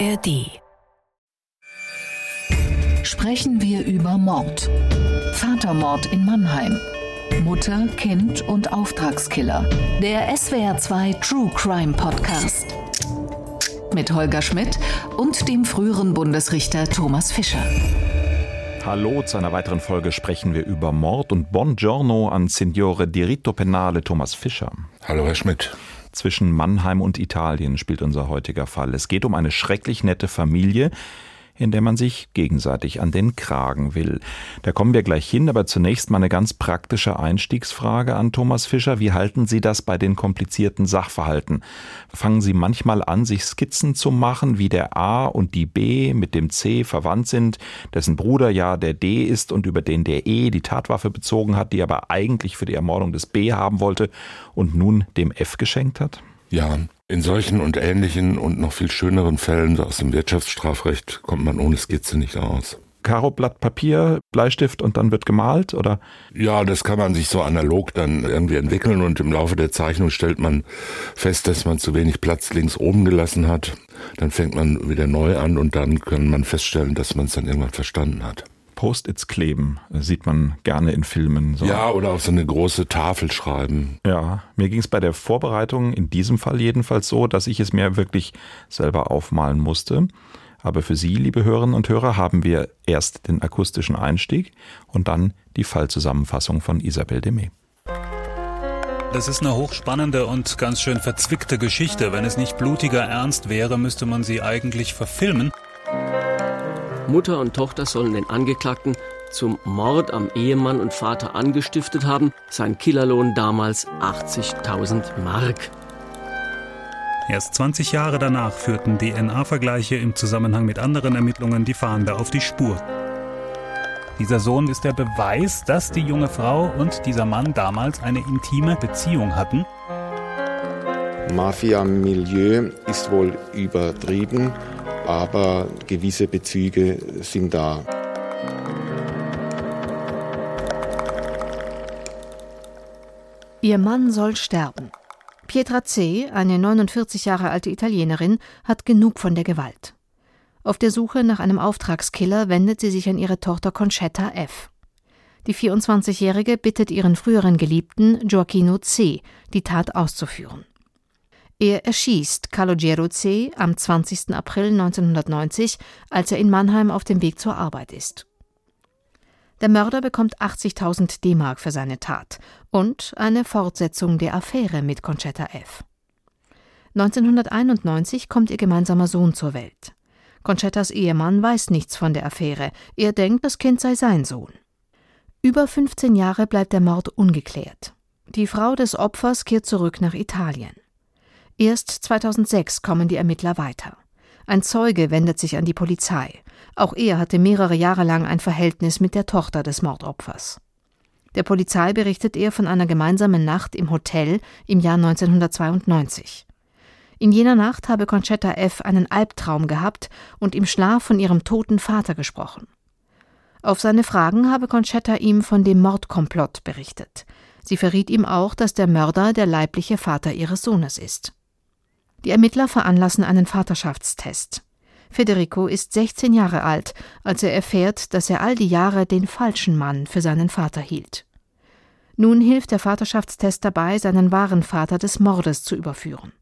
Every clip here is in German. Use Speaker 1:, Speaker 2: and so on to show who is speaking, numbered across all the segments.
Speaker 1: ARD. Sprechen wir über Mord. Vatermord in Mannheim. Mutter, Kind und Auftragskiller. Der SWR2 True Crime Podcast. Mit Holger Schmidt und dem früheren Bundesrichter Thomas Fischer.
Speaker 2: Hallo, zu einer weiteren Folge sprechen wir über Mord und Buongiorno an Signore Diritto Penale Thomas Fischer.
Speaker 3: Hallo, Herr Schmidt.
Speaker 2: Zwischen Mannheim und Italien spielt unser heutiger Fall. Es geht um eine schrecklich nette Familie, in der man sich gegenseitig an den Kragen will. Da kommen wir gleich hin, aber zunächst mal eine ganz praktische Einstiegsfrage an Thomas Fischer. Wie halten Sie das bei den komplizierten Sachverhalten? Fangen Sie manchmal an, sich Skizzen zu machen, wie der A und die B mit dem C verwandt sind, dessen Bruder ja der D ist und über den der E die Tatwaffe bezogen hat, die aber eigentlich für die Ermordung des B haben wollte und nun dem F geschenkt hat?
Speaker 3: Ja, in solchen und ähnlichen und noch viel schöneren Fällen aus dem Wirtschaftsstrafrecht kommt man ohne Skizze nicht aus.
Speaker 2: Karo Blatt Papier, Bleistift und dann wird gemalt, oder?
Speaker 3: Ja, das kann man sich so analog dann irgendwie entwickeln und im Laufe der Zeichnung stellt man fest, dass man zu wenig Platz links oben gelassen hat. Dann fängt man wieder neu an und dann kann man feststellen, dass man es dann irgendwann verstanden hat.
Speaker 2: Post-its kleben. sieht man gerne in Filmen.
Speaker 3: So. Ja, oder auf so eine große Tafel schreiben.
Speaker 2: Ja, mir ging es bei der Vorbereitung in diesem Fall jedenfalls so, dass ich es mir wirklich selber aufmalen musste. Aber für Sie, liebe Hörerinnen und Hörer, haben wir erst den akustischen Einstieg und dann die Fallzusammenfassung von Isabel Demey.
Speaker 4: Das ist eine hochspannende und ganz schön verzwickte Geschichte. Wenn es nicht blutiger Ernst wäre, müsste man sie eigentlich verfilmen.
Speaker 5: Mutter und Tochter sollen den Angeklagten zum Mord am Ehemann und Vater angestiftet haben. Sein Killerlohn damals 80.000 Mark.
Speaker 4: Erst 20 Jahre danach führten DNA-Vergleiche im Zusammenhang mit anderen Ermittlungen die Fahnder auf die Spur. Dieser Sohn ist der Beweis, dass die junge Frau und dieser Mann damals eine intime Beziehung hatten.
Speaker 6: Mafia-Milieu ist wohl übertrieben aber gewisse Bezüge sind da.
Speaker 7: Ihr Mann soll sterben. Pietra C., eine 49 Jahre alte Italienerin, hat genug von der Gewalt. Auf der Suche nach einem Auftragskiller wendet sie sich an ihre Tochter Concetta F. Die 24-Jährige bittet ihren früheren Geliebten Gioacchino C., die Tat auszuführen. Er erschießt Calogero C. am 20. April 1990, als er in Mannheim auf dem Weg zur Arbeit ist. Der Mörder bekommt 80.000 D-Mark für seine Tat und eine Fortsetzung der Affäre mit Concetta F. 1991 kommt ihr gemeinsamer Sohn zur Welt. Concettas Ehemann weiß nichts von der Affäre. Er denkt, das Kind sei sein Sohn. Über 15 Jahre bleibt der Mord ungeklärt. Die Frau des Opfers kehrt zurück nach Italien. Erst 2006 kommen die Ermittler weiter. Ein Zeuge wendet sich an die Polizei. Auch er hatte mehrere Jahre lang ein Verhältnis mit der Tochter des Mordopfers. Der Polizei berichtet er von einer gemeinsamen Nacht im Hotel im Jahr 1992. In jener Nacht habe Concetta F. einen Albtraum gehabt und im Schlaf von ihrem toten Vater gesprochen. Auf seine Fragen habe Concetta ihm von dem Mordkomplott berichtet. Sie verriet ihm auch, dass der Mörder der leibliche Vater ihres Sohnes ist. Die Ermittler veranlassen einen Vaterschaftstest. Federico ist 16 Jahre alt, als er erfährt, dass er all die Jahre den falschen Mann für seinen Vater hielt. Nun hilft der Vaterschaftstest dabei, seinen wahren Vater des Mordes zu überführen.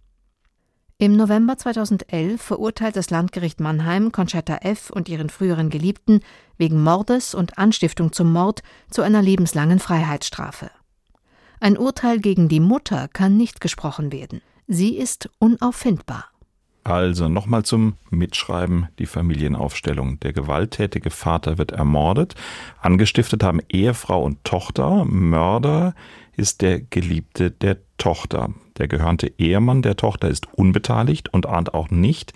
Speaker 7: Im November 2011 verurteilt das Landgericht Mannheim Conchetta F. und ihren früheren Geliebten wegen Mordes und Anstiftung zum Mord zu einer lebenslangen Freiheitsstrafe. Ein Urteil gegen die Mutter kann nicht gesprochen werden. Sie ist unauffindbar.
Speaker 2: Also nochmal zum Mitschreiben die Familienaufstellung. Der gewalttätige Vater wird ermordet. Angestiftet haben Ehefrau und Tochter. Mörder ist der Geliebte der Tochter. Der gehörnte Ehemann der Tochter ist unbeteiligt und ahnt auch nicht,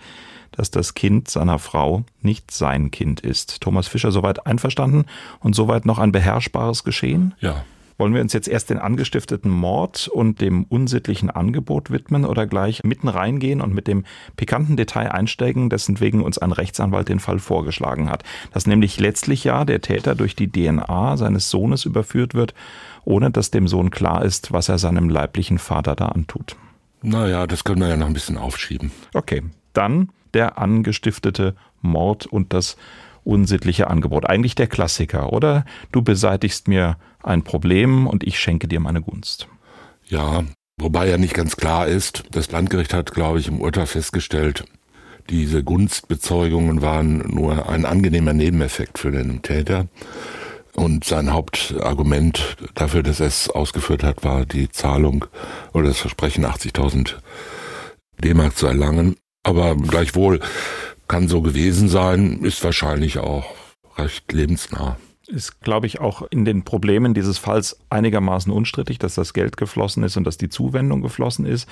Speaker 2: dass das Kind seiner Frau nicht sein Kind ist. Thomas Fischer soweit einverstanden und soweit noch ein beherrschbares Geschehen?
Speaker 3: Ja,
Speaker 2: wollen wir uns jetzt erst den angestifteten Mord und dem unsittlichen Angebot widmen oder gleich mitten reingehen und mit dem pikanten Detail einsteigen, dessen wegen uns ein Rechtsanwalt den Fall vorgeschlagen hat? Dass nämlich letztlich ja der Täter durch die DNA seines Sohnes überführt wird, ohne dass dem Sohn klar ist, was er seinem leiblichen Vater da antut.
Speaker 3: Naja, das können wir ja noch ein bisschen aufschieben.
Speaker 2: Okay, Dann der angestiftete Mord und das unsittliche Angebot. Eigentlich der Klassiker, oder? Du beseitigst mir ein Problem und ich schenke dir meine Gunst.
Speaker 3: Ja, wobei ja nicht ganz klar ist, das Landgericht hat, glaube ich, im Urteil festgestellt, diese Gunstbezeugungen waren nur ein angenehmer Nebeneffekt für den Täter. Und sein Hauptargument dafür, dass er es ausgeführt hat, war die Zahlung oder das Versprechen, 80.000 D-Mark zu erlangen. Aber gleichwohl kann so gewesen sein, ist wahrscheinlich auch recht lebensnah
Speaker 2: ist, glaube ich, auch in den Problemen dieses Falls einigermaßen unstrittig, dass das Geld geflossen ist und dass die Zuwendung geflossen ist.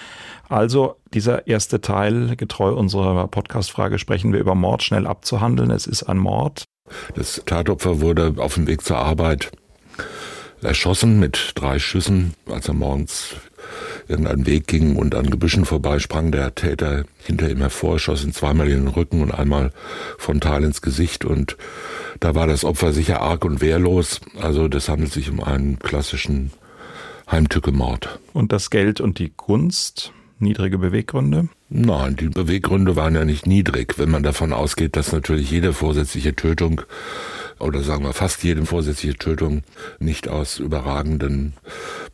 Speaker 2: Also dieser erste Teil, getreu unserer Podcast-Frage, sprechen wir über Mord schnell abzuhandeln. Es ist ein Mord.
Speaker 3: Das Tatopfer wurde auf dem Weg zur Arbeit erschossen mit drei Schüssen, als er morgens irgendeinen Weg ging und an Gebüschen vorbei, sprang der Täter hinter ihm hervor, schoss ihn zweimal in den Rücken und einmal frontal ins Gesicht und da war das Opfer sicher arg und wehrlos. Also das handelt sich um einen klassischen Heimtückemord.
Speaker 2: Und das Geld und die Kunst? Niedrige Beweggründe?
Speaker 3: Nein, die Beweggründe waren ja nicht niedrig, wenn man davon ausgeht, dass natürlich jede vorsätzliche Tötung oder sagen wir fast jede vorsätzliche Tötung nicht aus überragenden,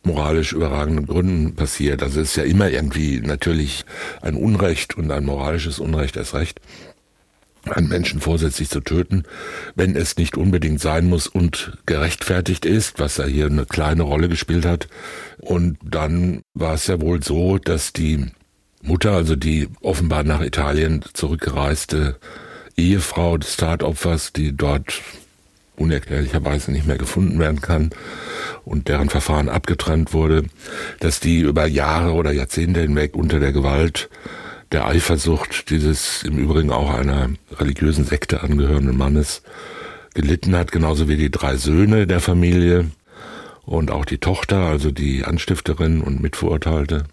Speaker 3: moralisch überragenden Gründen passiert. Also es ist ja immer irgendwie natürlich ein Unrecht und ein moralisches Unrecht erst recht einen Menschen vorsätzlich zu töten, wenn es nicht unbedingt sein muss und gerechtfertigt ist, was ja hier eine kleine Rolle gespielt hat. Und dann war es ja wohl so, dass die Mutter, also die offenbar nach Italien zurückgereiste Ehefrau des Tatopfers, die dort unerklärlicherweise nicht mehr gefunden werden kann und deren Verfahren abgetrennt wurde, dass die über Jahre oder Jahrzehnte hinweg unter der Gewalt der Eifersucht dieses im Übrigen auch einer religiösen Sekte angehörenden Mannes gelitten hat, genauso wie die drei Söhne der Familie und auch die Tochter, also die Anstifterin und Mitverurteilte.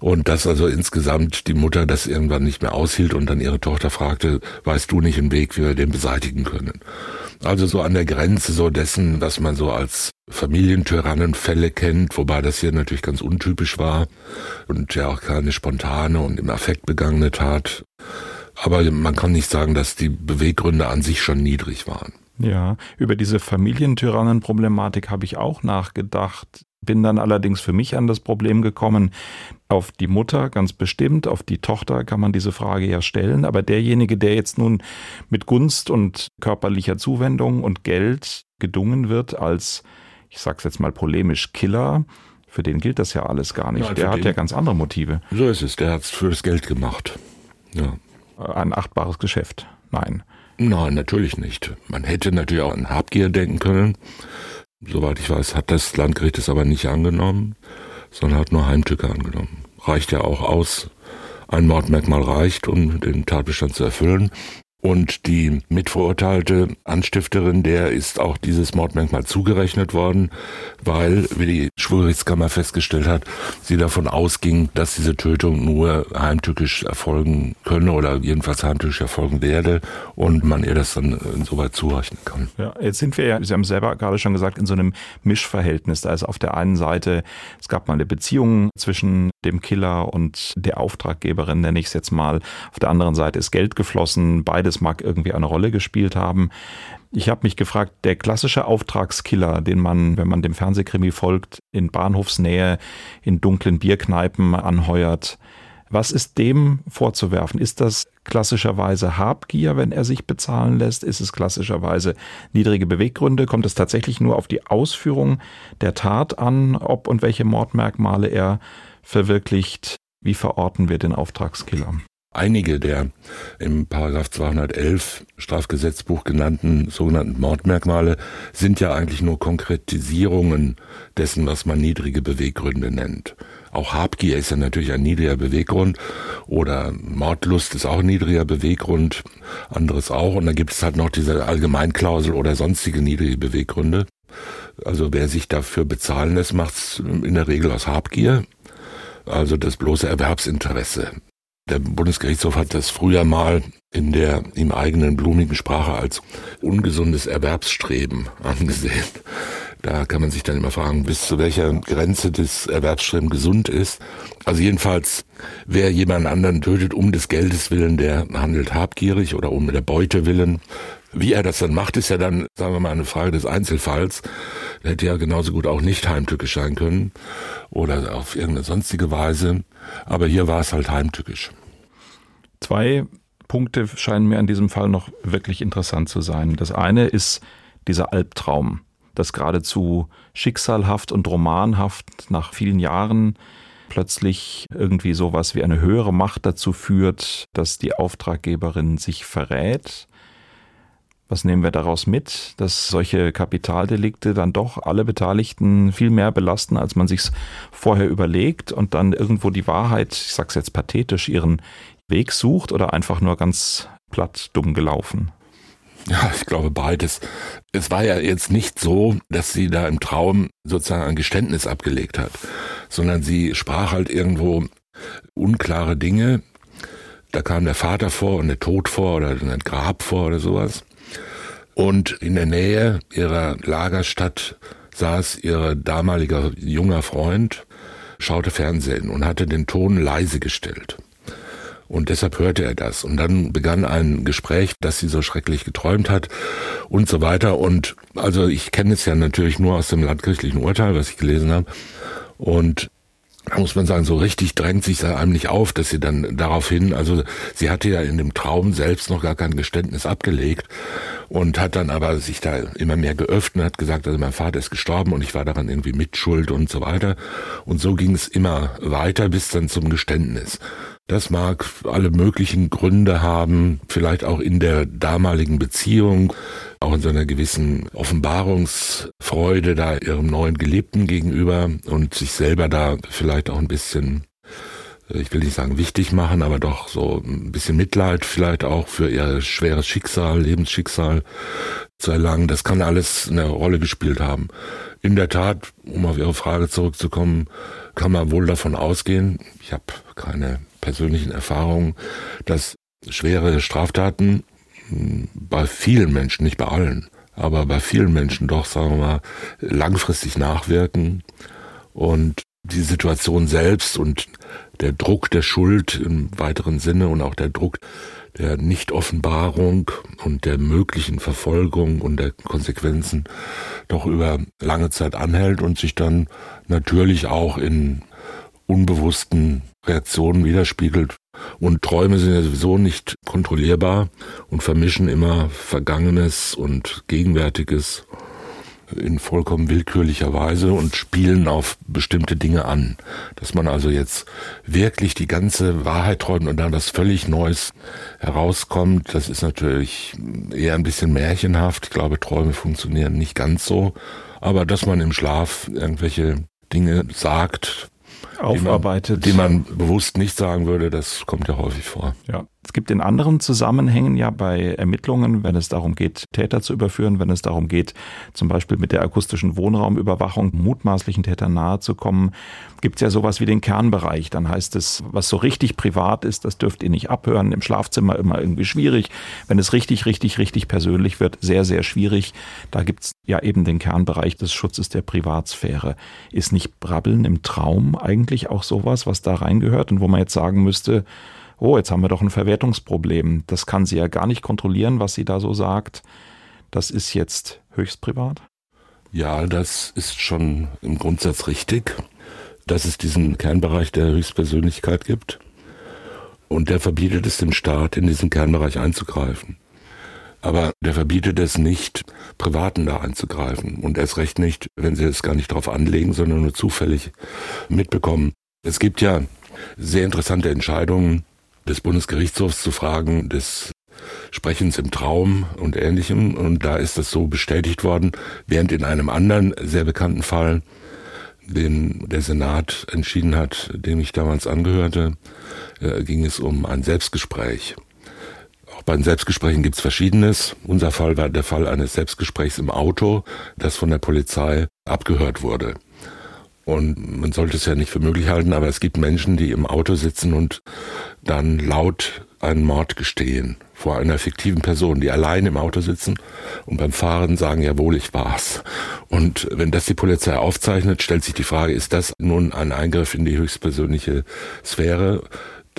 Speaker 3: Und dass also insgesamt die Mutter das irgendwann nicht mehr aushielt und dann ihre Tochter fragte, weißt du nicht einen Weg, wie wir den beseitigen können? Also so an der Grenze so dessen, was man so als Familientyrannenfälle kennt, wobei das hier natürlich ganz untypisch war und ja auch keine spontane und im Affekt begangene Tat. Aber man kann nicht sagen, dass die Beweggründe an sich schon niedrig waren.
Speaker 2: Ja, über diese Familientyrannenproblematik habe ich auch nachgedacht bin dann allerdings für mich an das Problem gekommen, auf die Mutter ganz bestimmt, auf die Tochter kann man diese Frage ja stellen, aber derjenige, der jetzt nun mit Gunst und körperlicher Zuwendung und Geld gedungen wird als, ich sag's jetzt mal polemisch, Killer, für den gilt das ja alles gar nicht. Ja, der hat ja ganz andere Motive.
Speaker 3: So ist es, der hat's für das Geld gemacht. Ja.
Speaker 2: Ein achtbares Geschäft. Nein.
Speaker 3: Nein, natürlich nicht. Man hätte natürlich auch an Habgier denken können. Soweit ich weiß, hat das Landgericht es aber nicht angenommen, sondern hat nur Heimtücke angenommen. Reicht ja auch aus. Ein Mordmerkmal reicht, um den Tatbestand zu erfüllen. Und die mitverurteilte Anstifterin, der ist auch dieses Mordmerkmal zugerechnet worden, weil, wie die Schwurgerichtskammer festgestellt hat, sie davon ausging, dass diese Tötung nur heimtückisch erfolgen könne oder jedenfalls heimtückisch erfolgen werde und man ihr das dann insoweit zurechnen kann.
Speaker 2: Ja, jetzt sind wir ja, Sie haben selber gerade schon gesagt, in so einem Mischverhältnis. Da ist auf der einen Seite, es gab mal eine Beziehung zwischen dem Killer und der Auftraggeberin, nenne ich es jetzt mal. Auf der anderen Seite ist Geld geflossen, beide beides mag irgendwie eine Rolle gespielt haben. Ich habe mich gefragt, der klassische Auftragskiller, den man, wenn man dem Fernsehkrimi folgt, in Bahnhofsnähe, in dunklen Bierkneipen anheuert, was ist dem vorzuwerfen? Ist das klassischerweise Habgier, wenn er sich bezahlen lässt? Ist es klassischerweise niedrige Beweggründe? Kommt es tatsächlich nur auf die Ausführung der Tat an, ob und welche Mordmerkmale er verwirklicht? Wie verorten wir den Auftragskiller?
Speaker 3: Einige der im Paragraph 211 Strafgesetzbuch genannten sogenannten Mordmerkmale sind ja eigentlich nur Konkretisierungen dessen, was man niedrige Beweggründe nennt. Auch Habgier ist ja natürlich ein niedriger Beweggrund oder Mordlust ist auch ein niedriger Beweggrund, anderes auch. Und dann gibt es halt noch diese Allgemeinklausel oder sonstige niedrige Beweggründe. Also wer sich dafür bezahlen lässt, macht es in der Regel aus Habgier, also das bloße Erwerbsinteresse. Der Bundesgerichtshof hat das früher mal in der ihm eigenen blumigen Sprache als ungesundes Erwerbsstreben angesehen. Da kann man sich dann immer fragen, bis zu welcher Grenze das Erwerbsstreben gesund ist. Also jedenfalls, wer jemand anderen tötet um des Geldes willen, der handelt habgierig oder um der Beute willen. Wie er das dann macht, ist ja dann, sagen wir mal, eine Frage des Einzelfalls. Hätte ja genauso gut auch nicht heimtückisch sein können oder auf irgendeine sonstige Weise. Aber hier war es halt heimtückisch.
Speaker 2: Zwei Punkte scheinen mir in diesem Fall noch wirklich interessant zu sein. Das eine ist dieser Albtraum, das geradezu schicksalhaft und romanhaft nach vielen Jahren plötzlich irgendwie sowas wie eine höhere Macht dazu führt, dass die Auftraggeberin sich verrät. Was nehmen wir daraus mit, dass solche Kapitaldelikte dann doch alle Beteiligten viel mehr belasten, als man sich vorher überlegt und dann irgendwo die Wahrheit, ich sag's jetzt pathetisch, ihren Weg sucht oder einfach nur ganz platt dumm gelaufen?
Speaker 3: Ja, ich glaube beides. Es war ja jetzt nicht so, dass sie da im Traum sozusagen ein Geständnis abgelegt hat, sondern sie sprach halt irgendwo unklare Dinge. Da kam der Vater vor und der Tod vor oder ein Grab vor oder sowas. Und in der Nähe ihrer Lagerstadt saß ihr damaliger junger Freund, schaute Fernsehen und hatte den Ton leise gestellt. Und deshalb hörte er das. Und dann begann ein Gespräch, das sie so schrecklich geträumt hat und so weiter. Und also ich kenne es ja natürlich nur aus dem landgerichtlichen Urteil, was ich gelesen habe. Und da muss man sagen, so richtig drängt sich einem nicht auf, dass sie dann daraufhin, also sie hatte ja in dem Traum selbst noch gar kein Geständnis abgelegt und hat dann aber sich da immer mehr geöffnet, hat gesagt, also mein Vater ist gestorben und ich war daran irgendwie mitschuld und so weiter. Und so ging es immer weiter bis dann zum Geständnis. Das mag alle möglichen Gründe haben, vielleicht auch in der damaligen Beziehung, auch in so einer gewissen Offenbarungsfreude da ihrem neuen Geliebten gegenüber und sich selber da vielleicht auch ein bisschen ich will nicht sagen wichtig machen, aber doch so ein bisschen Mitleid vielleicht auch für ihr schweres Schicksal, Lebensschicksal zu erlangen. Das kann alles eine Rolle gespielt haben. In der Tat, um auf Ihre Frage zurückzukommen, kann man wohl davon ausgehen, ich habe keine persönlichen Erfahrungen, dass schwere Straftaten bei vielen Menschen, nicht bei allen, aber bei vielen Menschen doch, sagen wir mal, langfristig nachwirken und die Situation selbst und der Druck der Schuld im weiteren Sinne und auch der Druck der Nichtoffenbarung und der möglichen Verfolgung und der Konsequenzen doch über lange Zeit anhält und sich dann natürlich auch in unbewussten Reaktionen widerspiegelt. Und Träume sind ja sowieso nicht kontrollierbar und vermischen immer Vergangenes und Gegenwärtiges in vollkommen willkürlicher Weise und spielen auf bestimmte Dinge an. Dass man also jetzt wirklich die ganze Wahrheit träumt und dann was völlig Neues herauskommt, das ist natürlich eher ein bisschen märchenhaft. Ich glaube, Träume funktionieren nicht ganz so. Aber dass man im Schlaf irgendwelche Dinge sagt,
Speaker 2: aufarbeitet.
Speaker 3: Die man, die man bewusst nicht sagen würde, das kommt ja häufig vor.
Speaker 2: Ja. Es gibt in anderen Zusammenhängen ja bei Ermittlungen, wenn es darum geht, Täter zu überführen, wenn es darum geht, zum Beispiel mit der akustischen Wohnraumüberwachung mutmaßlichen Tätern nahezukommen, gibt es ja sowas wie den Kernbereich. Dann heißt es, was so richtig privat ist, das dürft ihr nicht abhören. Im Schlafzimmer immer irgendwie schwierig. Wenn es richtig, richtig, richtig persönlich wird, sehr, sehr schwierig. Da gibt es ja eben den Kernbereich des Schutzes der Privatsphäre. Ist nicht Brabbeln im Traum eigentlich auch sowas, was da reingehört und wo man jetzt sagen müsste, oh, jetzt haben wir doch ein Verwertungsproblem. Das kann sie ja gar nicht kontrollieren, was sie da so sagt. Das ist jetzt höchst privat.
Speaker 3: Ja, das ist schon im Grundsatz richtig, dass es diesen Kernbereich der Höchstpersönlichkeit gibt. Und der verbietet es dem Staat, in diesen Kernbereich einzugreifen. Aber der verbietet es nicht, Privaten da einzugreifen. Und erst recht nicht, wenn sie es gar nicht darauf anlegen, sondern nur zufällig mitbekommen. Es gibt ja sehr interessante Entscheidungen des Bundesgerichtshofs zu Fragen des Sprechens im Traum und ähnlichem. Und da ist das so bestätigt worden, während in einem anderen sehr bekannten Fall, den der Senat entschieden hat, dem ich damals angehörte, äh, ging es um ein Selbstgespräch. Bei den Selbstgesprächen gibt es Verschiedenes. Unser Fall war der Fall eines Selbstgesprächs im Auto, das von der Polizei abgehört wurde. Und man sollte es ja nicht für möglich halten, aber es gibt Menschen, die im Auto sitzen und dann laut einen Mord gestehen vor einer fiktiven Person, die allein im Auto sitzen und beim Fahren sagen, jawohl, ich war's. Und wenn das die Polizei aufzeichnet, stellt sich die Frage, ist das nun ein Eingriff in die höchstpersönliche Sphäre?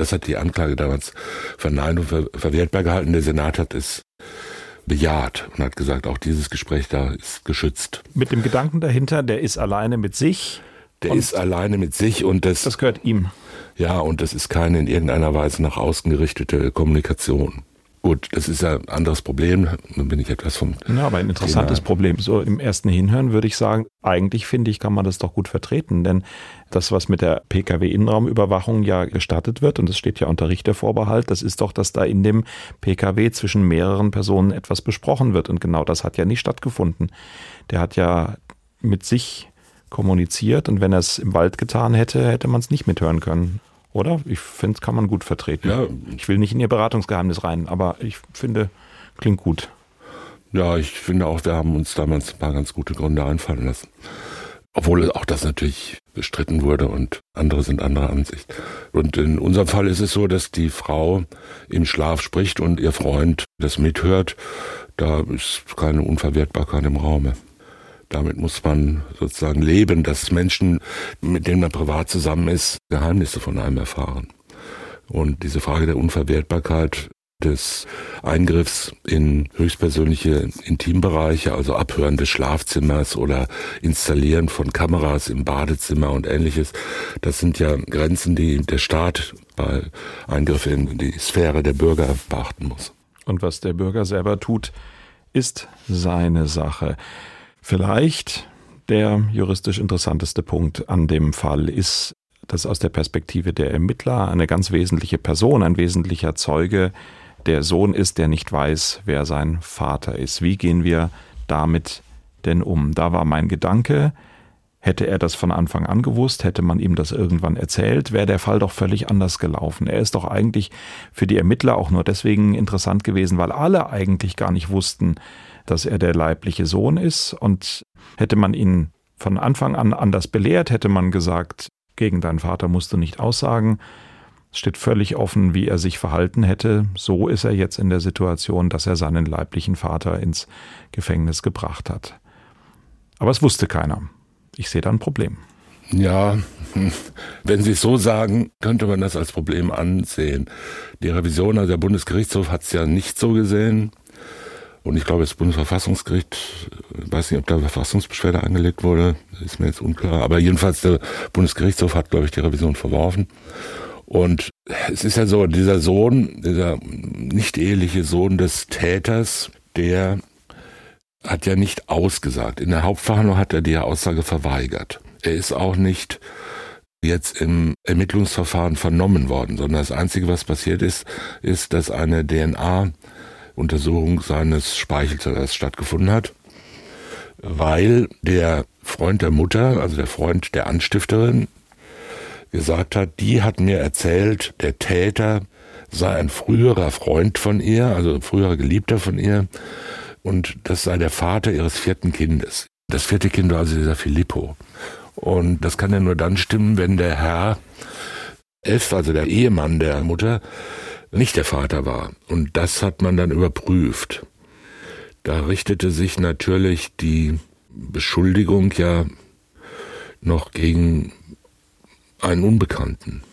Speaker 3: Das hat die Anklage damals verneint und ver verwertbar gehalten. Der Senat hat es bejaht und hat gesagt, auch dieses Gespräch da ist geschützt.
Speaker 2: Mit dem Gedanken dahinter, der ist alleine mit sich.
Speaker 3: Der ist alleine mit sich und das.
Speaker 2: Das gehört ihm.
Speaker 3: Ja, und das ist keine in irgendeiner Weise nach außen gerichtete Kommunikation. Gut, das ist ja ein anderes Problem. Dann bin ich etwas vom.
Speaker 2: Ja, aber ein interessantes Thema. Problem. So im ersten Hinhören würde ich sagen, eigentlich finde ich, kann man das doch gut vertreten. Denn das, was mit der Pkw-Innenraumüberwachung ja gestattet wird, und das steht ja unter Richtervorbehalt, das ist doch, dass da in dem Pkw zwischen mehreren Personen etwas besprochen wird. Und genau das hat ja nicht stattgefunden. Der hat ja mit sich kommuniziert und wenn er es im Wald getan hätte, hätte man es nicht mithören können. Oder? Ich finde, kann man gut vertreten. Ja. Ich will nicht in Ihr Beratungsgeheimnis rein, aber ich finde, klingt gut.
Speaker 3: Ja, ich finde auch, wir haben uns damals ein paar ganz gute Gründe einfallen lassen. Obwohl auch das natürlich bestritten wurde und andere sind anderer Ansicht. Und in unserem Fall ist es so, dass die Frau im Schlaf spricht und ihr Freund das mithört. Da ist keine Unverwertbarkeit im Raume. Damit muss man sozusagen leben, dass Menschen, mit denen man privat zusammen ist, Geheimnisse von einem erfahren. Und diese Frage der Unverwertbarkeit des Eingriffs in höchstpersönliche Intimbereiche, also Abhören des Schlafzimmers oder Installieren von Kameras im Badezimmer und ähnliches, das sind ja Grenzen, die der Staat bei Eingriff in die Sphäre der Bürger beachten muss.
Speaker 2: Und was der Bürger selber tut, ist seine Sache. Vielleicht der juristisch interessanteste Punkt an dem Fall ist, dass aus der Perspektive der Ermittler eine ganz wesentliche Person, ein wesentlicher Zeuge der Sohn ist, der nicht weiß, wer sein Vater ist. Wie gehen wir damit denn um? Da war mein Gedanke, hätte er das von Anfang an gewusst, hätte man ihm das irgendwann erzählt, wäre der Fall doch völlig anders gelaufen. Er ist doch eigentlich für die Ermittler auch nur deswegen interessant gewesen, weil alle eigentlich gar nicht wussten, dass er der leibliche Sohn ist. Und hätte man ihn von Anfang an anders belehrt, hätte man gesagt, gegen deinen Vater musst du nicht aussagen. Es steht völlig offen, wie er sich verhalten hätte. So ist er jetzt in der Situation, dass er seinen leiblichen Vater ins Gefängnis gebracht hat. Aber es wusste keiner. Ich sehe da ein Problem.
Speaker 3: Ja, wenn Sie es so sagen, könnte man das als Problem ansehen. Die Revision, also der Bundesgerichtshof hat es ja nicht so gesehen. Und ich glaube, das Bundesverfassungsgericht, ich weiß nicht, ob da Verfassungsbeschwerde angelegt wurde, ist mir jetzt unklar. Aber jedenfalls der Bundesgerichtshof hat, glaube ich, die Revision verworfen. Und es ist ja so, dieser Sohn, dieser nicht eheliche Sohn des Täters, der hat ja nicht ausgesagt. In der Hauptverhandlung hat er die Aussage verweigert. Er ist auch nicht jetzt im Ermittlungsverfahren vernommen worden, sondern das Einzige, was passiert ist, ist, dass eine DNA Untersuchung seines Speichelzellers stattgefunden hat, weil der Freund der Mutter, also der Freund der Anstifterin, gesagt hat, die hat mir erzählt, der Täter sei ein früherer Freund von ihr, also ein früherer Geliebter von ihr, und das sei der Vater ihres vierten Kindes. Das vierte Kind war also dieser Filippo. Und das kann ja nur dann stimmen, wenn der Herr F., also der Ehemann der Mutter, nicht der Vater war. Und das hat man dann überprüft. Da richtete sich natürlich die Beschuldigung ja noch gegen einen Unbekannten.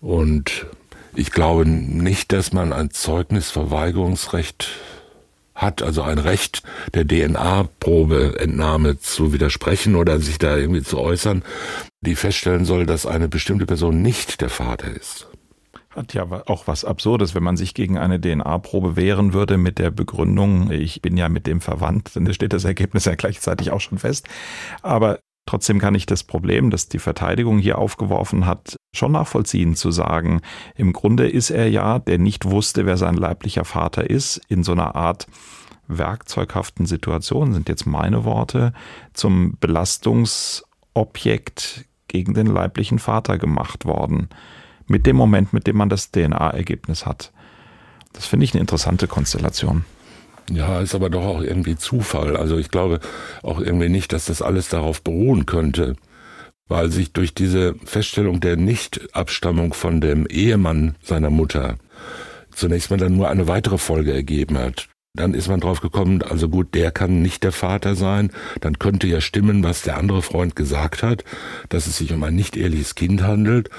Speaker 3: Und ich glaube nicht, dass man ein Zeugnisverweigerungsrecht hat, also ein Recht der DNA-Probeentnahme zu widersprechen oder sich da irgendwie zu äußern, die feststellen soll, dass eine bestimmte Person nicht der Vater ist.
Speaker 2: Hat ja auch was Absurdes, wenn man sich gegen eine DNA-Probe wehren würde mit der Begründung, ich bin ja mit dem verwandt, dann steht das Ergebnis ja gleichzeitig auch schon fest. Aber trotzdem kann ich das Problem, das die Verteidigung hier aufgeworfen hat, schon nachvollziehen, zu sagen, im Grunde ist er ja, der nicht wusste, wer sein leiblicher Vater ist, in so einer Art werkzeughaften Situation, sind jetzt meine Worte, zum Belastungsobjekt gegen den leiblichen Vater gemacht worden mit dem Moment, mit dem man das DNA-Ergebnis hat. Das finde ich eine interessante Konstellation.
Speaker 3: Ja, ist aber doch auch irgendwie Zufall. Also ich glaube auch irgendwie nicht, dass das alles darauf beruhen könnte. weil sich durch diese Feststellung der Nichtabstammung von dem Ehemann seiner Mutter zunächst mal dann nur eine weitere Folge ergeben hat. Dann ist man drauf gekommen, also gut, der kann nicht der Vater sein. Dann könnte ja stimmen, was der andere Freund gesagt hat, dass es sich um ein nicht ehrliches Kind handelt.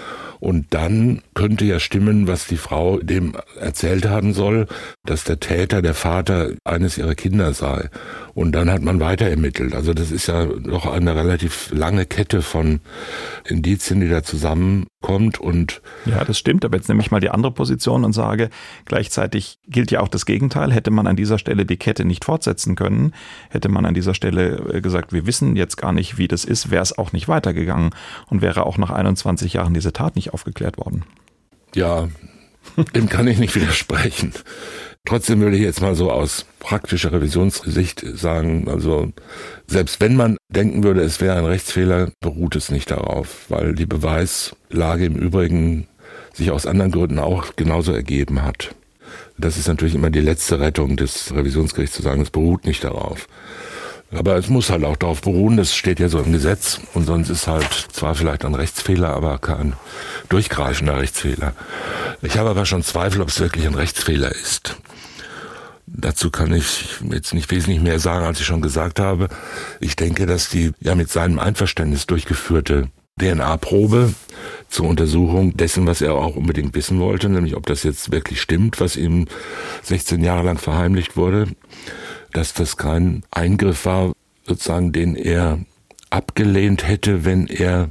Speaker 3: Und dann könnte ja stimmen, was die Frau dem erzählt haben soll, dass der Täter der Vater eines ihrer Kinder sei. Und dann hat man weiter ermittelt. Also das ist ja doch eine relativ lange Kette von Indizien, die da zusammenkommt und
Speaker 2: ja, das stimmt. Aber jetzt nehme ich mal die andere Position und sage, gleichzeitig gilt ja auch das Gegenteil. Hätte man an dieser Stelle die Kette nicht fortsetzen können, hätte man an dieser Stelle äh, gesagt, wir wissen jetzt gar nicht, wie das ist, wäre es auch nicht weitergegangen und wäre auch nach 21 Jahren diese Tat nicht aufgeklärt worden.
Speaker 3: Ja, dem kann ich nicht widersprechen. Trotzdem würde ich jetzt mal so aus praktischer Revisionssicht sagen, also selbst wenn man denken würde, es wäre ein Rechtsfehler, beruht es nicht darauf, weil die Beweislage im Übrigen sich aus anderen Gründen auch genauso ergeben hat. Das ist natürlich immer die letzte Rettung des Revisionsgerichts zu sagen, es beruht nicht darauf. Aber es muss halt auch darauf beruhen, das steht ja so im Gesetz und sonst ist halt zwar vielleicht ein Rechtsfehler, aber kein durchgreifender Rechtsfehler. Ich habe aber schon Zweifel, ob es wirklich ein Rechtsfehler ist. Dazu kann ich jetzt nicht wesentlich mehr sagen, als ich schon gesagt habe. Ich denke, dass die ja mit seinem Einverständnis durchgeführte DNA-Probe zur Untersuchung dessen, was er auch unbedingt wissen wollte, nämlich ob das jetzt wirklich stimmt, was ihm 16 Jahre lang verheimlicht wurde, dass das kein Eingriff war, sozusagen, den er abgelehnt hätte, wenn er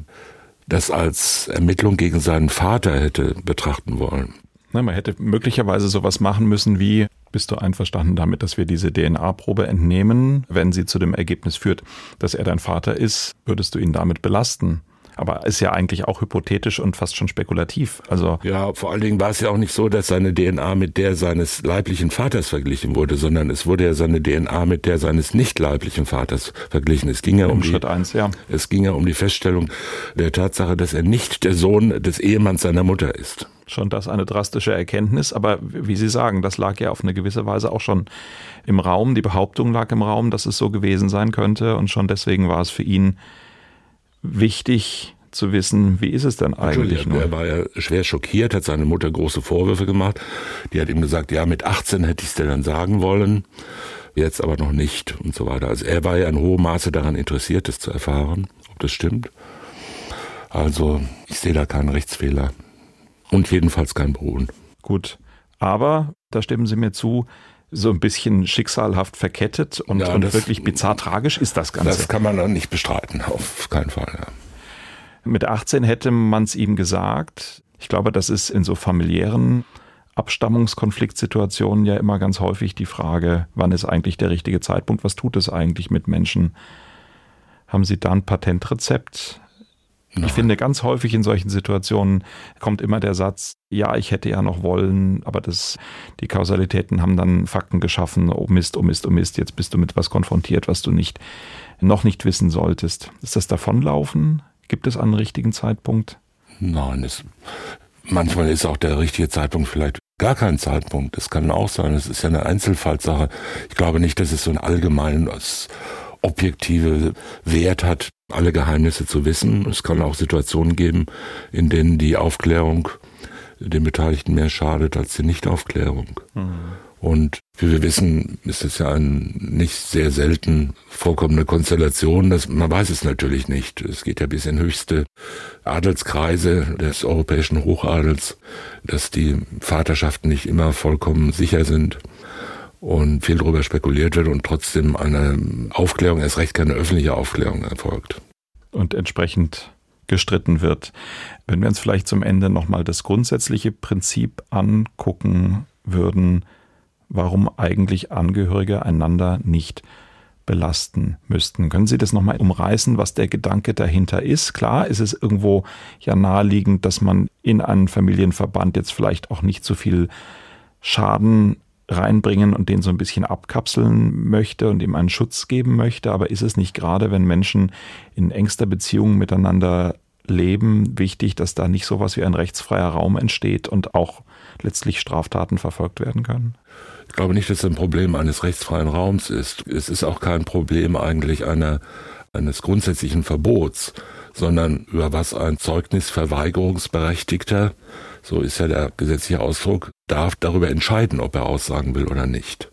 Speaker 3: das als Ermittlung gegen seinen Vater hätte betrachten wollen.
Speaker 2: Na, man hätte möglicherweise sowas machen müssen wie, bist du einverstanden damit, dass wir diese DNA-Probe entnehmen? Wenn sie zu dem Ergebnis führt, dass er dein Vater ist, würdest du ihn damit belasten? Aber ist ja eigentlich auch hypothetisch und fast schon spekulativ. Also
Speaker 3: ja, vor allen Dingen war es ja auch nicht so, dass seine DNA mit der seines leiblichen Vaters verglichen wurde, sondern es wurde ja seine DNA mit der seines nicht leiblichen Vaters verglichen. Es ging ja
Speaker 2: um,
Speaker 3: um
Speaker 2: Schritt die, eins, ja.
Speaker 3: Es ging ja um die Feststellung der Tatsache, dass er nicht der Sohn des Ehemanns seiner Mutter ist
Speaker 2: schon das eine drastische Erkenntnis, aber wie Sie sagen, das lag ja auf eine gewisse Weise auch schon im Raum. Die Behauptung lag im Raum, dass es so gewesen sein könnte und schon deswegen war es für ihn wichtig zu wissen, wie ist es denn eigentlich?
Speaker 3: Nur? Er war ja schwer schockiert, hat seine Mutter große Vorwürfe gemacht. Die hat ihm gesagt, ja, mit 18 hätte ich es dir dann sagen wollen, jetzt aber noch nicht und so weiter. Also er war ja in hohem Maße daran interessiert, es zu erfahren, ob das stimmt. Also ich sehe da keinen Rechtsfehler und jedenfalls kein Beruhen.
Speaker 2: Gut, aber da stimmen Sie mir zu, so ein bisschen schicksalhaft verkettet und, ja, und das, wirklich bizarr tragisch ist das Ganze.
Speaker 3: Das kann man dann nicht bestreiten, auf keinen Fall. Ja.
Speaker 2: Mit 18 hätte man es ihm gesagt. Ich glaube, das ist in so familiären Abstammungskonfliktsituationen ja immer ganz häufig die Frage, wann ist eigentlich der richtige Zeitpunkt? Was tut es eigentlich mit Menschen? Haben Sie da ein Patentrezept? Nein. Ich finde, ganz häufig in solchen Situationen kommt immer der Satz, ja, ich hätte ja noch wollen, aber das, die Kausalitäten haben dann Fakten geschaffen, oh Mist, oh Mist, oh Mist, jetzt bist du mit was konfrontiert, was du nicht, noch nicht wissen solltest. Ist das Davonlaufen? Gibt es einen richtigen Zeitpunkt?
Speaker 3: Nein, es, manchmal ist auch der richtige Zeitpunkt vielleicht gar kein Zeitpunkt. Das kann auch sein. Es ist ja eine Einzelfallsache. Ich glaube nicht, dass es so ein allgemeines objektive Wert hat, alle Geheimnisse zu wissen. Es kann auch Situationen geben, in denen die Aufklärung den Beteiligten mehr schadet als die Nichtaufklärung. Mhm. Und wie wir wissen, ist es ja eine nicht sehr selten vorkommende Konstellation. Dass, man weiß es natürlich nicht. Es geht ja bis in höchste Adelskreise des europäischen Hochadels, dass die Vaterschaften nicht immer vollkommen sicher sind und viel darüber spekuliert wird und trotzdem eine Aufklärung, erst recht keine öffentliche Aufklärung erfolgt.
Speaker 2: Und entsprechend gestritten wird. Wenn wir uns vielleicht zum Ende nochmal das grundsätzliche Prinzip angucken würden, warum eigentlich Angehörige einander nicht belasten müssten. Können Sie das nochmal umreißen, was der Gedanke dahinter ist? Klar ist es irgendwo ja naheliegend, dass man in einen Familienverband jetzt vielleicht auch nicht so viel Schaden reinbringen und den so ein bisschen abkapseln möchte und ihm einen Schutz geben möchte. Aber ist es nicht gerade, wenn Menschen in engster Beziehung miteinander leben, wichtig, dass da nicht sowas wie ein rechtsfreier Raum entsteht und auch letztlich Straftaten verfolgt werden können?
Speaker 3: Ich glaube nicht, dass es ein Problem eines rechtsfreien Raums ist. Es ist auch kein Problem eigentlich einer eines grundsätzlichen Verbots, sondern über was ein Zeugnisverweigerungsberechtigter, so ist ja der gesetzliche Ausdruck, darf darüber entscheiden, ob er aussagen will oder nicht.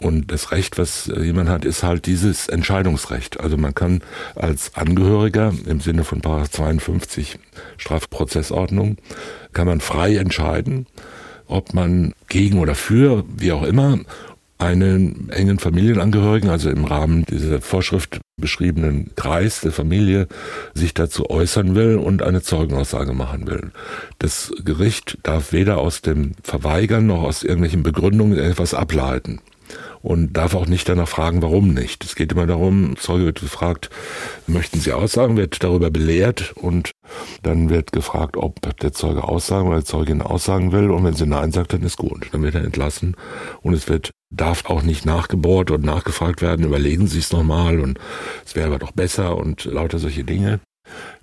Speaker 3: Und das Recht, was jemand hat, ist halt dieses Entscheidungsrecht. Also man kann als Angehöriger im Sinne von 52 Strafprozessordnung, kann man frei entscheiden, ob man gegen oder für, wie auch immer, einen engen Familienangehörigen, also im Rahmen dieser Vorschrift beschriebenen Kreis der Familie, sich dazu äußern will und eine Zeugenaussage machen will. Das Gericht darf weder aus dem Verweigern noch aus irgendwelchen Begründungen etwas ableiten und darf auch nicht danach fragen, warum nicht. Es geht immer darum, Zeuge wird gefragt, möchten Sie aussagen, wird darüber belehrt und dann wird gefragt, ob der Zeuge aussagen oder die Zeugin aussagen will und wenn sie Nein sagt, dann ist gut. Dann wird er entlassen und es wird darf auch nicht nachgebohrt und nachgefragt werden, überlegen Sie es nochmal und es wäre aber doch besser und lauter solche Dinge.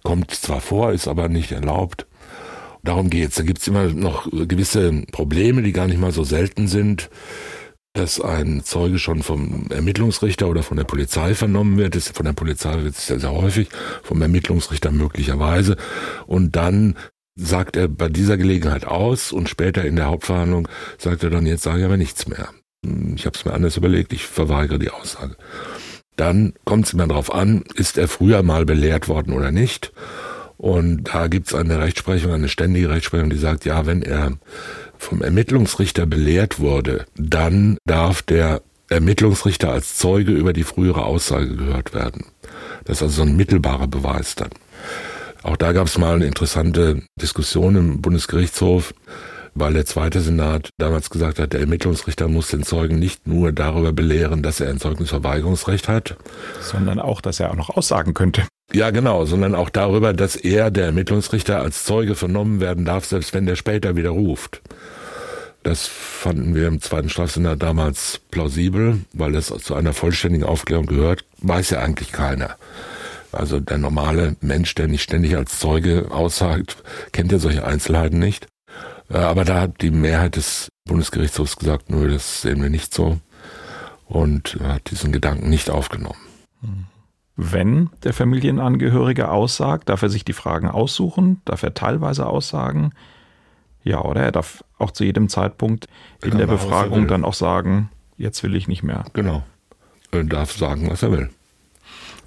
Speaker 3: Kommt zwar vor, ist aber nicht erlaubt. Darum geht's. Da gibt's immer noch gewisse Probleme, die gar nicht mal so selten sind dass ein Zeuge schon vom Ermittlungsrichter oder von der Polizei vernommen wird. Das von der Polizei wird es sehr, sehr häufig, vom Ermittlungsrichter möglicherweise. Und dann sagt er bei dieser Gelegenheit aus und später in der Hauptverhandlung sagt er dann, jetzt sage ich aber nichts mehr. Ich habe es mir anders überlegt, ich verweigere die Aussage. Dann kommt es immer darauf an, ist er früher mal belehrt worden oder nicht. Und da gibt es eine Rechtsprechung, eine ständige Rechtsprechung, die sagt, ja, wenn er vom Ermittlungsrichter belehrt wurde, dann darf der Ermittlungsrichter als Zeuge über die frühere Aussage gehört werden. Das ist also so ein mittelbarer Beweis dann. Auch da gab es mal eine interessante Diskussion im Bundesgerichtshof, weil der zweite Senat damals gesagt hat, der Ermittlungsrichter muss den Zeugen nicht nur darüber belehren, dass er ein Zeugnisverweigerungsrecht hat,
Speaker 2: sondern auch, dass er auch noch aussagen könnte.
Speaker 3: Ja, genau, sondern auch darüber, dass er, der Ermittlungsrichter, als Zeuge vernommen werden darf, selbst wenn der später wieder ruft. Das fanden wir im zweiten Strafsenat damals plausibel, weil es zu einer vollständigen Aufklärung gehört, weiß ja eigentlich keiner. Also der normale Mensch, der nicht ständig als Zeuge aussagt, kennt ja solche Einzelheiten nicht. Äh, aber da hat die Mehrheit des Bundesgerichtshofs gesagt, nö, das sehen wir nicht so und hat diesen Gedanken nicht aufgenommen.
Speaker 2: Wenn der Familienangehörige aussagt, darf er sich die Fragen aussuchen, darf er teilweise aussagen, ja, oder er darf auch zu jedem Zeitpunkt in der Befragung dann auch sagen, jetzt will ich nicht mehr.
Speaker 3: Genau. Er darf sagen, was er will.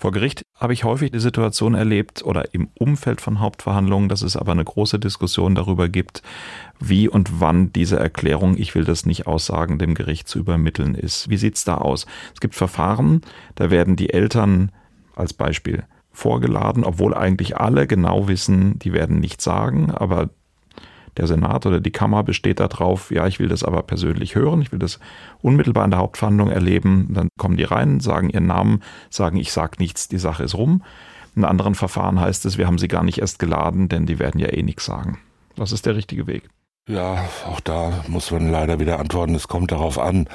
Speaker 2: Vor Gericht habe ich häufig die Situation erlebt oder im Umfeld von Hauptverhandlungen, dass es aber eine große Diskussion darüber gibt, wie und wann diese Erklärung, ich will das nicht aussagen, dem Gericht zu übermitteln ist. Wie sieht es da aus? Es gibt Verfahren, da werden die Eltern als Beispiel vorgeladen, obwohl eigentlich alle genau wissen, die werden nichts sagen, aber der Senat oder die Kammer besteht darauf, ja, ich will das aber persönlich hören, ich will das unmittelbar in der Hauptverhandlung erleben. Dann kommen die rein, sagen ihren Namen, sagen, ich sag nichts, die Sache ist rum. In anderen Verfahren heißt es, wir haben sie gar nicht erst geladen, denn die werden ja eh nichts sagen. Was ist der richtige Weg?
Speaker 3: Ja, auch da muss man leider wieder antworten, es kommt darauf an.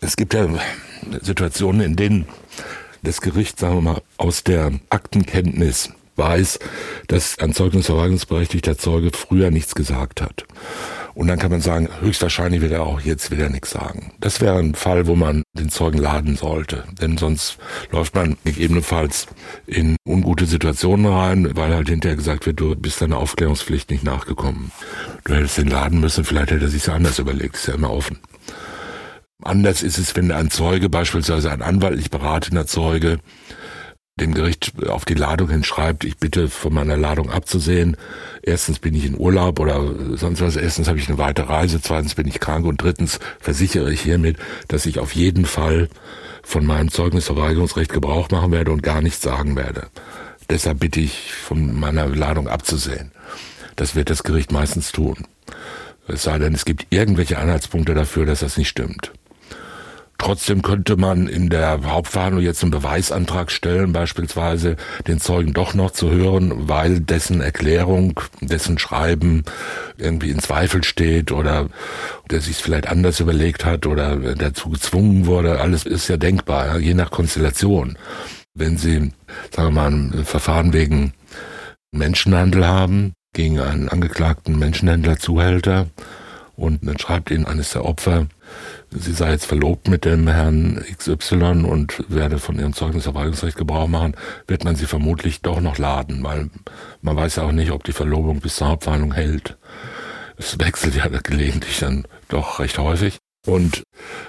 Speaker 3: Es gibt ja Situationen, in denen das Gericht, sagen wir mal, aus der Aktenkenntnis weiß, dass ein zeugnisverweigerungsberechtigter Zeuge früher nichts gesagt hat. Und dann kann man sagen, höchstwahrscheinlich wird er auch jetzt wieder nichts sagen. Das wäre ein Fall, wo man den Zeugen laden sollte. Denn sonst läuft man gegebenenfalls in ungute Situationen rein, weil halt hinterher gesagt wird, du bist deiner Aufklärungspflicht nicht nachgekommen. Du hättest den laden müssen, vielleicht hätte er sich anders überlegt, ist ja immer offen. Anders ist es, wenn ein Zeuge, beispielsweise ein anwaltlich beratener Zeuge, dem Gericht auf die Ladung hinschreibt, ich bitte von meiner Ladung abzusehen. Erstens bin ich in Urlaub oder sonst was. Erstens habe ich eine weite Reise. Zweitens bin ich krank. Und drittens versichere ich hiermit, dass ich auf jeden Fall von meinem Zeugnisverweigerungsrecht Gebrauch machen werde und gar nichts sagen werde. Deshalb bitte ich von meiner Ladung abzusehen. Das wird das Gericht meistens tun. Es sei denn, es gibt irgendwelche Anhaltspunkte dafür, dass das nicht stimmt. Trotzdem könnte man in der Hauptverhandlung jetzt einen Beweisantrag stellen, beispielsweise den Zeugen doch noch zu hören, weil dessen Erklärung, dessen Schreiben irgendwie in Zweifel steht oder der sich vielleicht anders überlegt hat oder dazu gezwungen wurde. Alles ist ja denkbar, je nach Konstellation. Wenn Sie, sagen wir mal, ein Verfahren wegen Menschenhandel haben, gegen einen angeklagten Menschenhändler, Zuhälter, und dann schreibt Ihnen eines der Opfer, sie sei jetzt verlobt mit dem Herrn XY und werde von ihrem Zeugnisverwaltungsrecht Gebrauch machen, wird man sie vermutlich doch noch laden, weil man weiß ja auch nicht, ob die Verlobung bis zur Hauptverhandlung hält. Es wechselt ja gelegentlich dann doch recht häufig. Und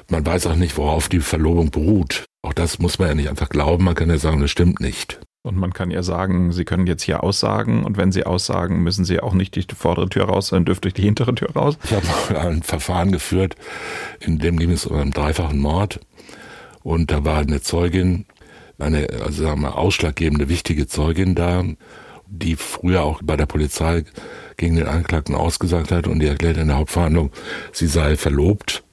Speaker 3: man weiß auch nicht, worauf die Verlobung beruht. Auch das muss man ja nicht einfach glauben, man kann ja sagen, das stimmt nicht.
Speaker 2: Und man kann ja sagen, Sie können jetzt hier aussagen. Und wenn Sie aussagen, müssen Sie auch nicht durch die vordere Tür raus, sondern dürfen durch die hintere Tür raus.
Speaker 3: Ich habe ein Verfahren geführt, in dem ging es um einen dreifachen Mord. Und da war eine Zeugin, eine also sagen wir, ausschlaggebende, wichtige Zeugin da, die früher auch bei der Polizei gegen den Anklagten ausgesagt hat. Und die erklärte in der Hauptverhandlung, sie sei verlobt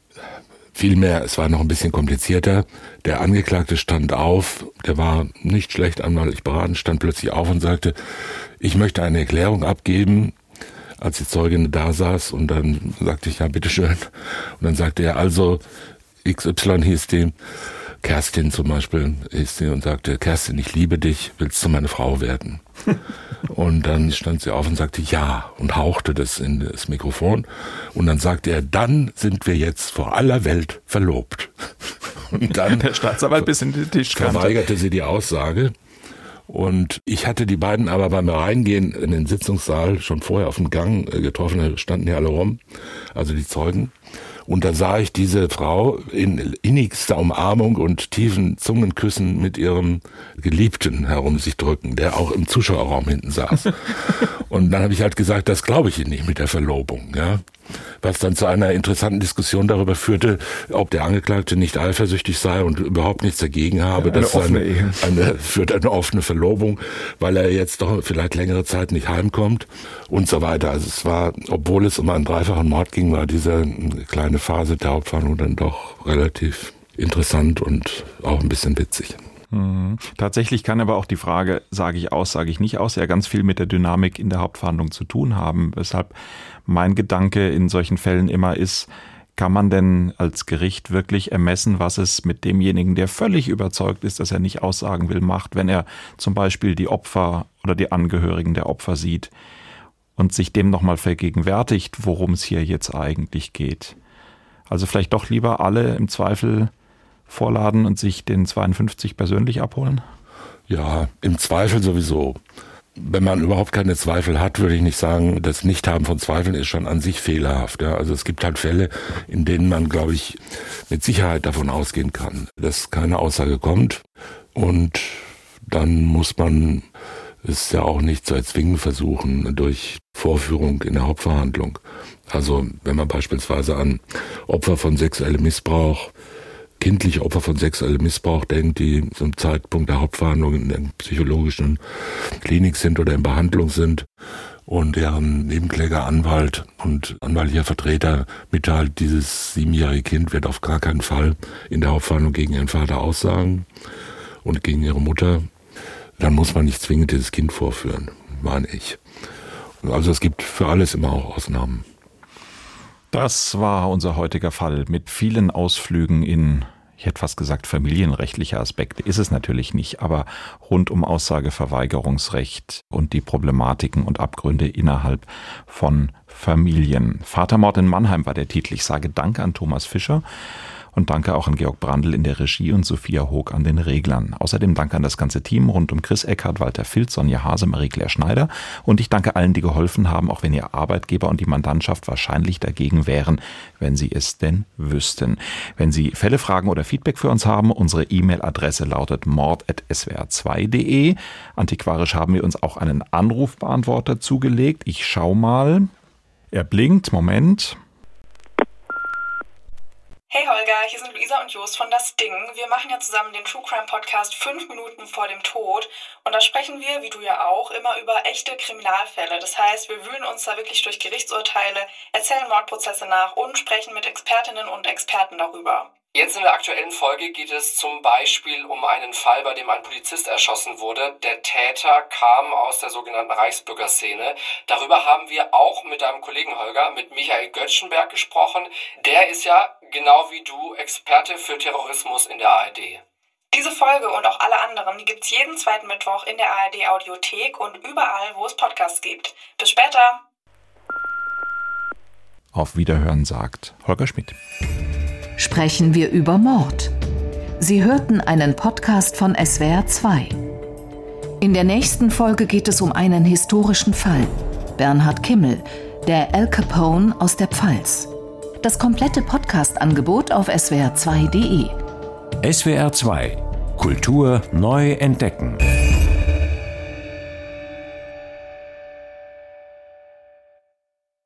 Speaker 3: Vielmehr, es war noch ein bisschen komplizierter. Der Angeklagte stand auf, der war nicht schlecht anwaltlich beraten, stand plötzlich auf und sagte, ich möchte eine Erklärung abgeben, als die Zeugin da saß und dann sagte ich, ja, bitteschön. Und dann sagte er, also XY hieß die, Kerstin zum Beispiel hieß die und sagte, Kerstin, ich liebe dich, willst du meine Frau werden? Und dann stand sie auf und sagte ja und hauchte das in das Mikrofon. Und dann sagte er, dann sind wir jetzt vor aller Welt verlobt.
Speaker 2: Und dann der Staatsanwalt bis in den Tisch
Speaker 3: verweigerte sie die Aussage. Und ich hatte die beiden aber beim Reingehen in den Sitzungssaal schon vorher auf dem Gang äh, getroffen, da standen hier alle rum, also die Zeugen. Und da sah ich diese Frau in innigster Umarmung und tiefen Zungenküssen mit ihrem Geliebten herum sich drücken, der auch im Zuschauerraum hinten saß. und dann habe ich halt gesagt, das glaube ich Ihnen nicht mit der Verlobung. Ja? Was dann zu einer interessanten Diskussion darüber führte, ob der Angeklagte nicht eifersüchtig sei und überhaupt nichts dagegen habe. Ja, eine offene Ehe. Eine, führt eine offene Verlobung, weil er jetzt doch vielleicht längere Zeit nicht heimkommt und so weiter. Also es war, obwohl es um einen dreifachen Mord ging, war diese kleine Phase der Hauptverhandlung dann doch relativ interessant und auch ein bisschen witzig.
Speaker 2: Mhm. Tatsächlich kann aber auch die Frage, sage ich aus, sage ich nicht aus, ja ganz viel mit der Dynamik in der Hauptverhandlung zu tun haben. Weshalb mein Gedanke in solchen Fällen immer ist, kann man denn als Gericht wirklich ermessen, was es mit demjenigen, der völlig überzeugt ist, dass er nicht aussagen will, macht, wenn er zum Beispiel die Opfer oder die Angehörigen der Opfer sieht und sich dem nochmal vergegenwärtigt, worum es hier jetzt eigentlich geht. Also vielleicht doch lieber alle im Zweifel vorladen und sich den 52 persönlich abholen?
Speaker 3: Ja, im Zweifel sowieso. Wenn man überhaupt keine Zweifel hat, würde ich nicht sagen, das Nichthaben von Zweifeln ist schon an sich fehlerhaft. Ja. Also es gibt halt Fälle, in denen man, glaube ich, mit Sicherheit davon ausgehen kann, dass keine Aussage kommt. Und dann muss man es ja auch nicht zu erzwingen versuchen durch Vorführung in der Hauptverhandlung. Also wenn man beispielsweise an Opfer von sexuellem Missbrauch kindliche Opfer von sexuellem Missbrauch denkt, die zum Zeitpunkt der Hauptverhandlung in der psychologischen Klinik sind oder in Behandlung sind und deren Nebenkläger Anwalt und anwaltlicher Vertreter mitteilt, dieses siebenjährige Kind wird auf gar keinen Fall in der Hauptverhandlung gegen ihren Vater aussagen und gegen ihre Mutter, dann muss man nicht zwingend dieses Kind vorführen, meine ich. Also es gibt für alles immer auch Ausnahmen.
Speaker 2: Das war unser heutiger Fall mit vielen Ausflügen in, ich hätte fast gesagt, familienrechtliche Aspekte. Ist es natürlich nicht, aber rund um Aussageverweigerungsrecht und die Problematiken und Abgründe innerhalb von Familien. Vatermord in Mannheim war der Titel. Ich sage Danke an Thomas Fischer und danke auch an Georg Brandl in der Regie und Sophia Hoog an den Reglern. Außerdem danke an das ganze Team rund um Chris Eckhardt, Walter Filz, Sonja Hase, Marie-Claire Schneider. Und ich danke allen, die geholfen haben, auch wenn ihr Arbeitgeber und die Mandantschaft wahrscheinlich dagegen wären, wenn sie es denn wüssten. Wenn Sie Fälle, Fragen oder Feedback für uns haben, unsere E-Mail-Adresse lautet mord.swr2.de. Antiquarisch haben wir uns auch einen Anrufbeantworter zugelegt. Ich schau mal. Er blinkt. Moment.
Speaker 8: Hey Holger, hier sind Luisa und Jos von Das Ding. Wir machen ja zusammen den True Crime Podcast 5 Minuten vor dem Tod. Und da sprechen wir, wie du ja auch, immer über echte Kriminalfälle. Das heißt, wir wühlen uns da wirklich durch Gerichtsurteile, erzählen Mordprozesse nach und sprechen mit Expertinnen und Experten darüber.
Speaker 9: Jetzt in der aktuellen Folge geht es zum Beispiel um einen Fall, bei dem ein Polizist erschossen wurde. Der Täter kam aus der sogenannten Reichsbürgerszene. Darüber haben wir auch mit deinem Kollegen Holger, mit Michael Göttschenberg gesprochen. Der ist ja, genau wie du, Experte für Terrorismus in der ARD.
Speaker 8: Diese Folge und auch alle anderen, die gibt's jeden zweiten Mittwoch in der ARD Audiothek und überall, wo es Podcasts gibt. Bis später!
Speaker 2: Auf Wiederhören sagt Holger Schmidt.
Speaker 1: Sprechen wir über Mord. Sie hörten einen Podcast von SWR 2. In der nächsten Folge geht es um einen historischen Fall. Bernhard Kimmel, der Al Capone aus der Pfalz. Das komplette Podcast-Angebot auf swr2.de.
Speaker 10: SWR 2 Kultur neu entdecken.